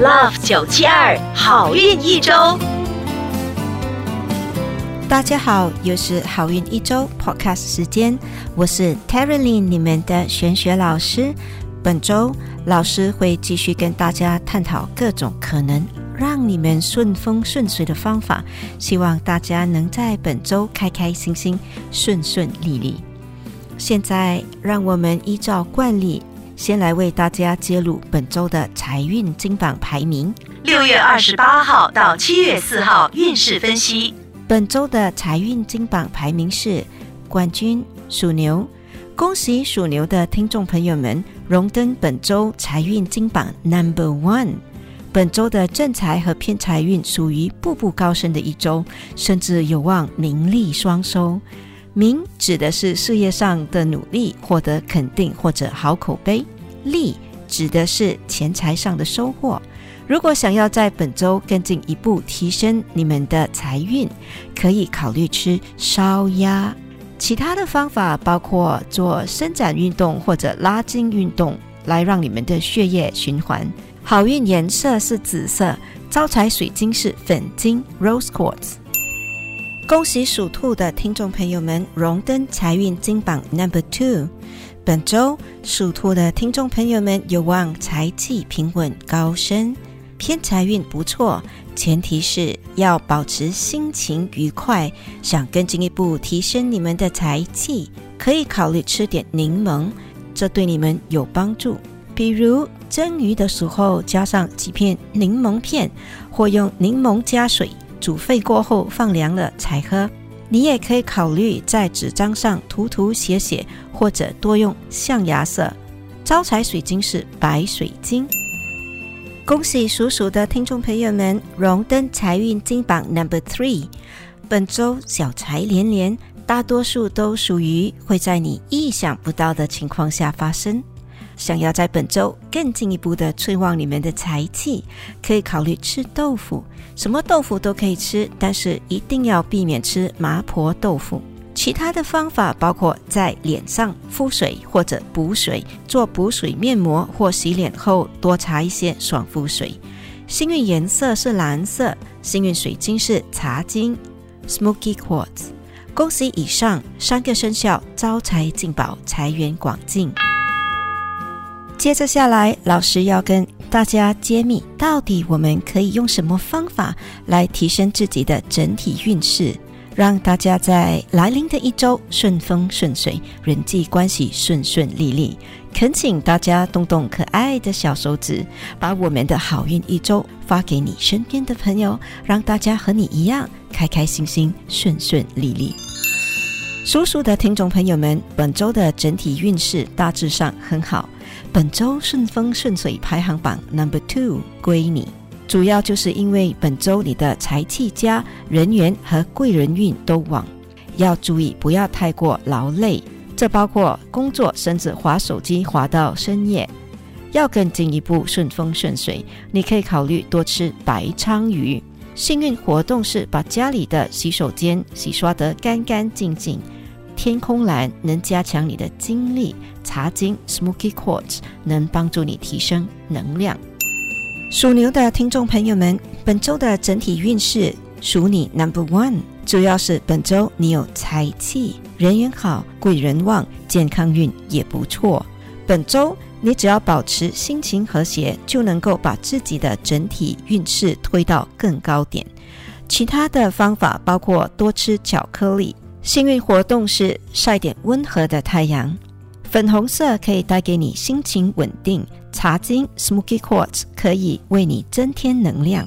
Love 九七二好运一周，大家好，又是好运一周 Podcast 时间，我是 t e r y l y n 你们的玄学老师。本周老师会继续跟大家探讨各种可能让你们顺风顺水的方法，希望大家能在本周开开心心、顺顺利利。现在让我们依照惯例。先来为大家揭露本周的财运金榜排名。六月二十八号到七月四号运势分析。本周的财运金榜排名是冠军属牛，恭喜属牛的听众朋友们荣登本周财运金榜 Number One。本周的正财和偏财运属于步步高升的一周，甚至有望名利双收。名指的是事业上的努力，获得肯定或者好口碑；利指的是钱财上的收获。如果想要在本周更进一步提升你们的财运，可以考虑吃烧鸭。其他的方法包括做伸展运动或者拉筋运动，来让你们的血液循环。好运颜色是紫色，招财水晶是粉晶 （Rose Quartz）。恭喜属兔的听众朋友们荣登财运金榜 Number Two。本周属兔的听众朋友们有望财气平稳高升，偏财运不错，前提是要保持心情愉快。想更进一步提升你们的财气，可以考虑吃点柠檬，这对你们有帮助。比如蒸鱼的时候加上几片柠檬片，或用柠檬加水。煮沸过后放凉了才喝。你也可以考虑在纸张上涂涂写写，或者多用象牙色。招财水晶是白水晶。恭喜属鼠的听众朋友们荣登财运金榜 Number Three。本周小财连连，大多数都属于会在你意想不到的情况下发生。想要在本周更进一步的催旺你们的财气，可以考虑吃豆腐。什么豆腐都可以吃，但是一定要避免吃麻婆豆腐。其他的方法包括在脸上敷水或者补水，做补水面膜或洗脸后多擦一些爽肤水。幸运颜色是蓝色，幸运水晶是茶晶 （Smoky Quartz）。恭喜以上三个生肖招财进宝，财源广进。接着下来，老师要跟大家揭秘，到底我们可以用什么方法来提升自己的整体运势，让大家在来临的一周顺风顺水，人际关系顺顺利利。恳请大家动动可爱的小手指，把我们的好运一周发给你身边的朋友，让大家和你一样开开心心、顺顺利利。叔叔的听众朋友们，本周的整体运势大致上很好。本周顺风顺水排行榜 Number Two 归你，主要就是因为本周你的财气佳，人缘和贵人运都旺，要注意不要太过劳累，这包括工作甚至划手机划到深夜。要更进一步顺风顺水，你可以考虑多吃白鲳鱼。幸运活动是把家里的洗手间洗刷得干干净净。天空蓝能加强你的精力，茶晶 Smoky Quartz 能帮助你提升能量。属牛的听众朋友们，本周的整体运势属你 Number One，主要是本周你有财气，人缘好，贵人旺，健康运也不错。本周你只要保持心情和谐，就能够把自己的整体运势推到更高点。其他的方法包括多吃巧克力。幸运活动是晒点温和的太阳，粉红色可以带给你心情稳定。茶晶 Smoky Quartz 可以为你增添能量。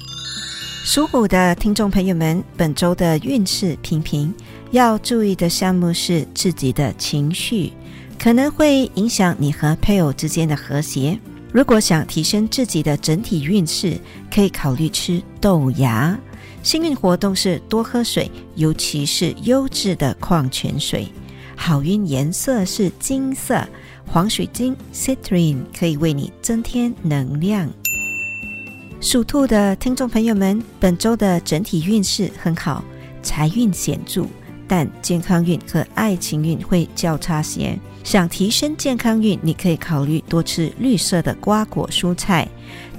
属虎的听众朋友们，本周的运势平平，要注意的项目是自己的情绪，可能会影响你和配偶之间的和谐。如果想提升自己的整体运势，可以考虑吃豆芽。幸运活动是多喝水，尤其是优质的矿泉水。好运颜色是金色，黄水晶 Citrine 可以为你增添能量。属兔的听众朋友们，本周的整体运势很好，财运显著，但健康运和爱情运会较差些。想提升健康运，你可以考虑多吃绿色的瓜果蔬菜。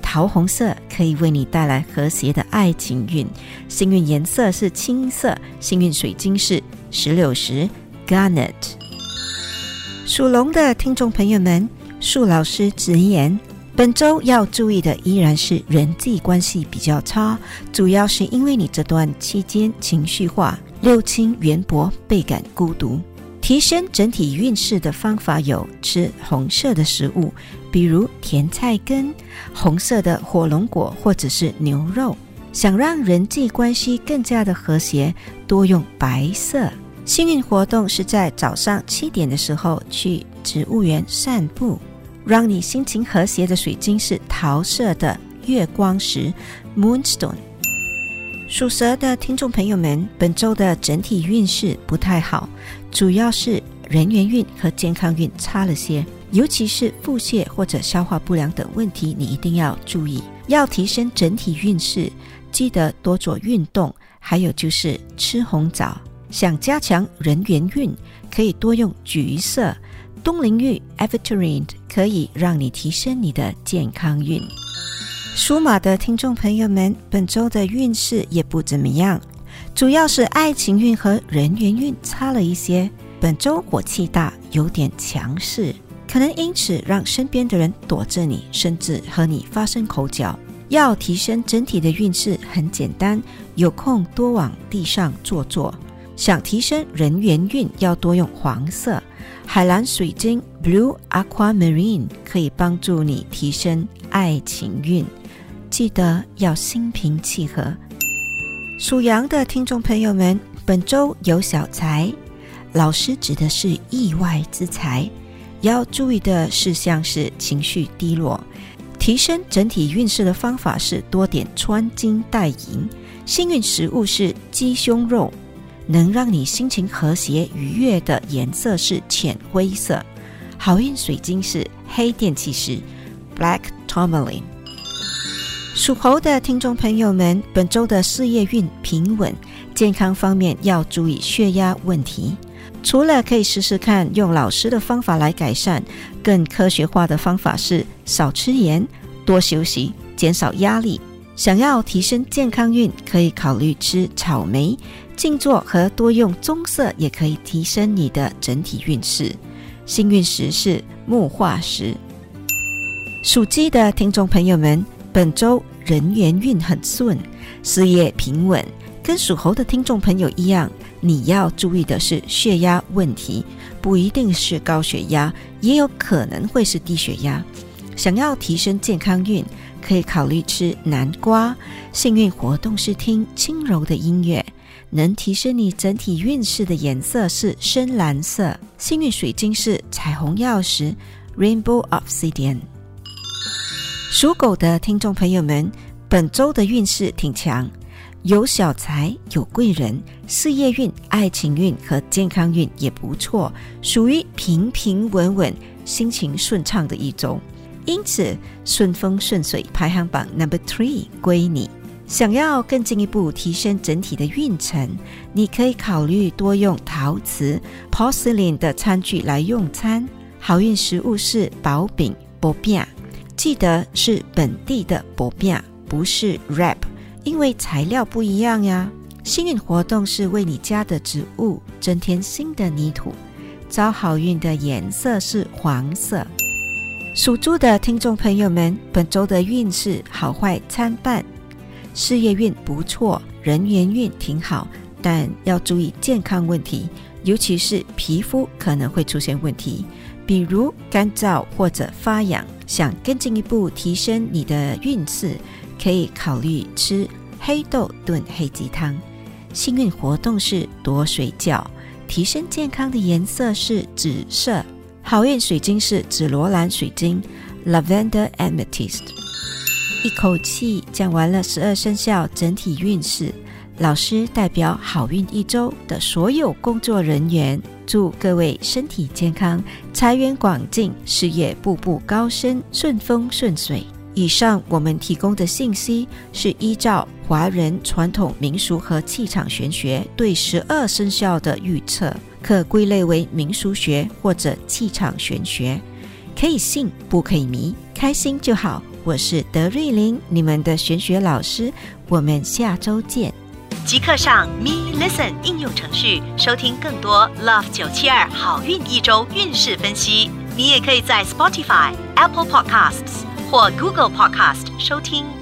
桃红色可以为你带来和谐的爱情运，幸运颜色是青色，幸运水晶是石榴石 （garnet）。属龙的听众朋友们，树老师直言，本周要注意的依然是人际关系比较差，主要是因为你这段期间情绪化、六亲缘薄，倍感孤独。提升整体运势的方法有吃红色的食物，比如甜菜根、红色的火龙果或者是牛肉。想让人际关系更加的和谐，多用白色。幸运活动是在早上七点的时候去植物园散步。让你心情和谐的水晶是桃色的月光石 （Moonstone）。属蛇的听众朋友们，本周的整体运势不太好，主要是人缘运和健康运差了些，尤其是腹泻或者消化不良等问题，你一定要注意。要提升整体运势，记得多做运动，还有就是吃红枣。想加强人缘运，可以多用橘色。东陵玉 e v e t e r i n e 可以让你提升你的健康运。属马的听众朋友们，本周的运势也不怎么样，主要是爱情运和人缘运差了一些。本周火气大，有点强势，可能因此让身边的人躲着你，甚至和你发生口角。要提升整体的运势，很简单，有空多往地上坐坐。想提升人缘运，要多用黄色海蓝水晶 （Blue Aquamarine），可以帮助你提升爱情运。记得要心平气和。属羊的听众朋友们，本周有小财，老师指的是意外之财。要注意的事项是情绪低落，提升整体运势的方法是多点穿金戴银。幸运食物是鸡胸肉，能让你心情和谐愉悦的颜色是浅灰色。好运水晶是黑电气石 （Black Tourmaline）。属猴的听众朋友们，本周的事业运平稳，健康方面要注意血压问题。除了可以试试看用老师的方法来改善，更科学化的方法是少吃盐、多休息、减少压力。想要提升健康运，可以考虑吃草莓、静坐和多用棕色，也可以提升你的整体运势。幸运石是木化石。属鸡的听众朋友们。本周人缘运很顺，事业平稳。跟属猴的听众朋友一样，你要注意的是血压问题，不一定是高血压，也有可能会是低血压。想要提升健康运，可以考虑吃南瓜。幸运活动是听轻柔的音乐，能提升你整体运势的颜色是深蓝色。幸运水晶是彩虹钥匙 （Rainbow Obsidian）。属狗的听众朋友们，本周的运势挺强，有小财，有贵人，事业运、爱情运和健康运也不错，属于平平稳稳、心情顺畅的一周。因此，顺风顺水排行榜 Number Three 归你。想要更进一步提升整体的运程，你可以考虑多用陶瓷 （Porcelain） 的餐具来用餐。好运食物是薄饼 （Bobia）。记得是本地的薄饼，不是 wrap，因为材料不一样呀。幸运活动是为你家的植物增添新的泥土。招好运的颜色是黄色。属猪的听众朋友们，本周的运势好坏参半，事业运不错，人缘运挺好，但要注意健康问题，尤其是皮肤可能会出现问题，比如干燥或者发痒。想更进一步提升你的运势，可以考虑吃黑豆炖黑鸡汤。幸运活动是多睡觉，提升健康的颜色是紫色。好运水晶是紫罗兰水晶 （Lavender Amethyst）。一口气讲完了十二生肖整体运势。老师代表好运一周的所有工作人员，祝各位身体健康，财源广进，事业步步高升，顺风顺水。以上我们提供的信息是依照华人传统民俗和气场玄学对十二生肖的预测，可归类为民俗学或者气场玄学，可以信不可以迷，开心就好。我是德瑞琳，你们的玄学老师。我们下周见。即刻上 Me Listen 应用程序收听更多 Love 九七二好运一周运势分析。你也可以在 Spotify、Apple Podcasts 或 Google Podcast 收听。